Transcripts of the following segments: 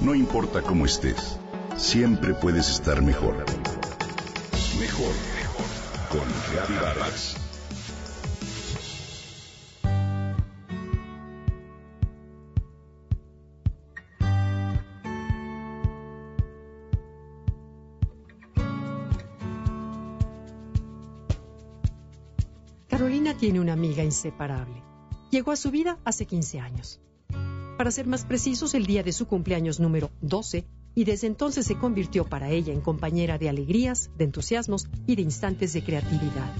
No importa cómo estés, siempre puedes estar mejor. Mejor, mejor. Con Vargas. Carolina tiene una amiga inseparable. Llegó a su vida hace 15 años. Para ser más precisos, el día de su cumpleaños número 12, y desde entonces se convirtió para ella en compañera de alegrías, de entusiasmos y de instantes de creatividad.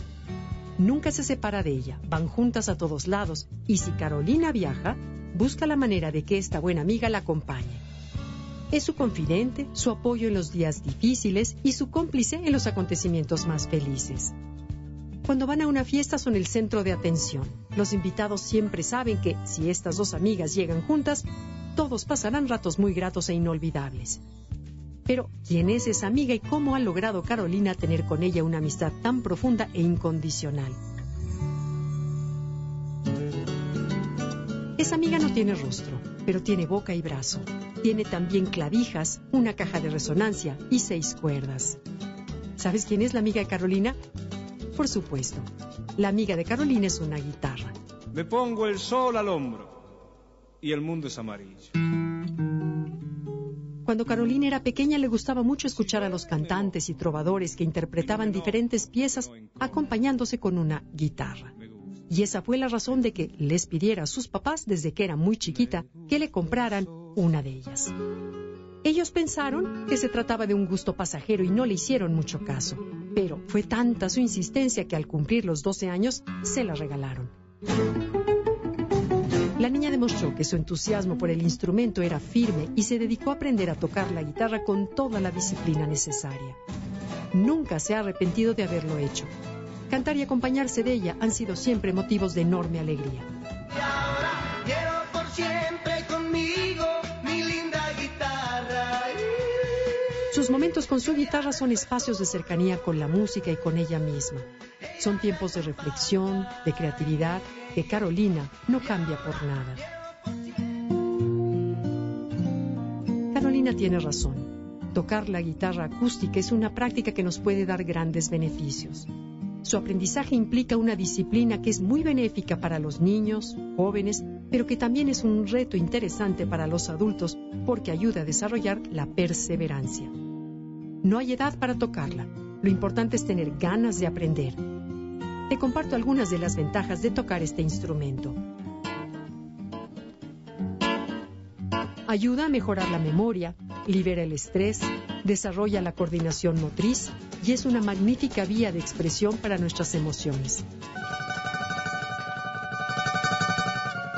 Nunca se separa de ella, van juntas a todos lados, y si Carolina viaja, busca la manera de que esta buena amiga la acompañe. Es su confidente, su apoyo en los días difíciles y su cómplice en los acontecimientos más felices. Cuando van a una fiesta son el centro de atención. Los invitados siempre saben que si estas dos amigas llegan juntas, todos pasarán ratos muy gratos e inolvidables. Pero, ¿quién es esa amiga y cómo ha logrado Carolina tener con ella una amistad tan profunda e incondicional? Esa amiga no tiene rostro, pero tiene boca y brazo. Tiene también clavijas, una caja de resonancia y seis cuerdas. ¿Sabes quién es la amiga de Carolina? Por supuesto, la amiga de Carolina es una guitarra. Me pongo el sol al hombro y el mundo es amarillo. Cuando Carolina era pequeña le gustaba mucho escuchar a los cantantes y trovadores que interpretaban diferentes piezas acompañándose con una guitarra. Y esa fue la razón de que les pidiera a sus papás desde que era muy chiquita que le compraran una de ellas. Ellos pensaron que se trataba de un gusto pasajero y no le hicieron mucho caso, pero fue tanta su insistencia que al cumplir los 12 años se la regalaron. La niña demostró que su entusiasmo por el instrumento era firme y se dedicó a aprender a tocar la guitarra con toda la disciplina necesaria. Nunca se ha arrepentido de haberlo hecho. Cantar y acompañarse de ella han sido siempre motivos de enorme alegría. Momentos con su guitarra son espacios de cercanía con la música y con ella misma. Son tiempos de reflexión, de creatividad, que Carolina no cambia por nada. Carolina tiene razón. Tocar la guitarra acústica es una práctica que nos puede dar grandes beneficios. Su aprendizaje implica una disciplina que es muy benéfica para los niños, jóvenes, pero que también es un reto interesante para los adultos porque ayuda a desarrollar la perseverancia. No hay edad para tocarla. Lo importante es tener ganas de aprender. Te comparto algunas de las ventajas de tocar este instrumento. Ayuda a mejorar la memoria, libera el estrés, desarrolla la coordinación motriz y es una magnífica vía de expresión para nuestras emociones.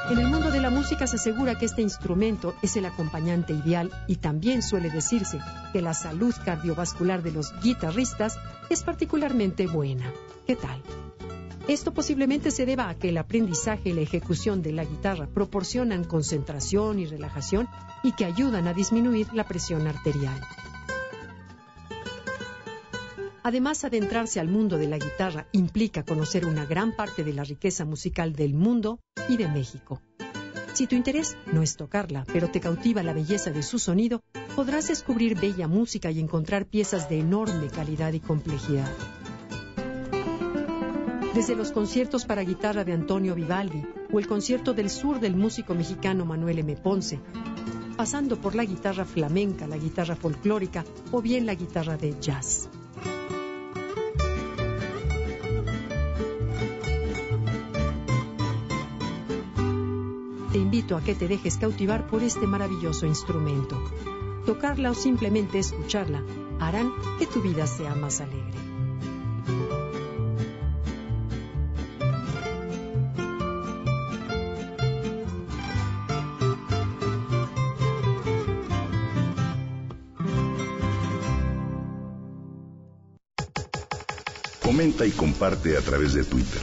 En el mundo de la música se asegura que este instrumento es el acompañante ideal y también suele decirse que la salud cardiovascular de los guitarristas es particularmente buena. ¿Qué tal? Esto posiblemente se deba a que el aprendizaje y la ejecución de la guitarra proporcionan concentración y relajación y que ayudan a disminuir la presión arterial. Además, adentrarse al mundo de la guitarra implica conocer una gran parte de la riqueza musical del mundo y de México. Si tu interés no es tocarla, pero te cautiva la belleza de su sonido, podrás descubrir bella música y encontrar piezas de enorme calidad y complejidad. Desde los conciertos para guitarra de Antonio Vivaldi o el concierto del sur del músico mexicano Manuel M. Ponce, pasando por la guitarra flamenca, la guitarra folclórica o bien la guitarra de jazz. Te invito a que te dejes cautivar por este maravilloso instrumento. Tocarla o simplemente escucharla harán que tu vida sea más alegre. Comenta y comparte a través de Twitter.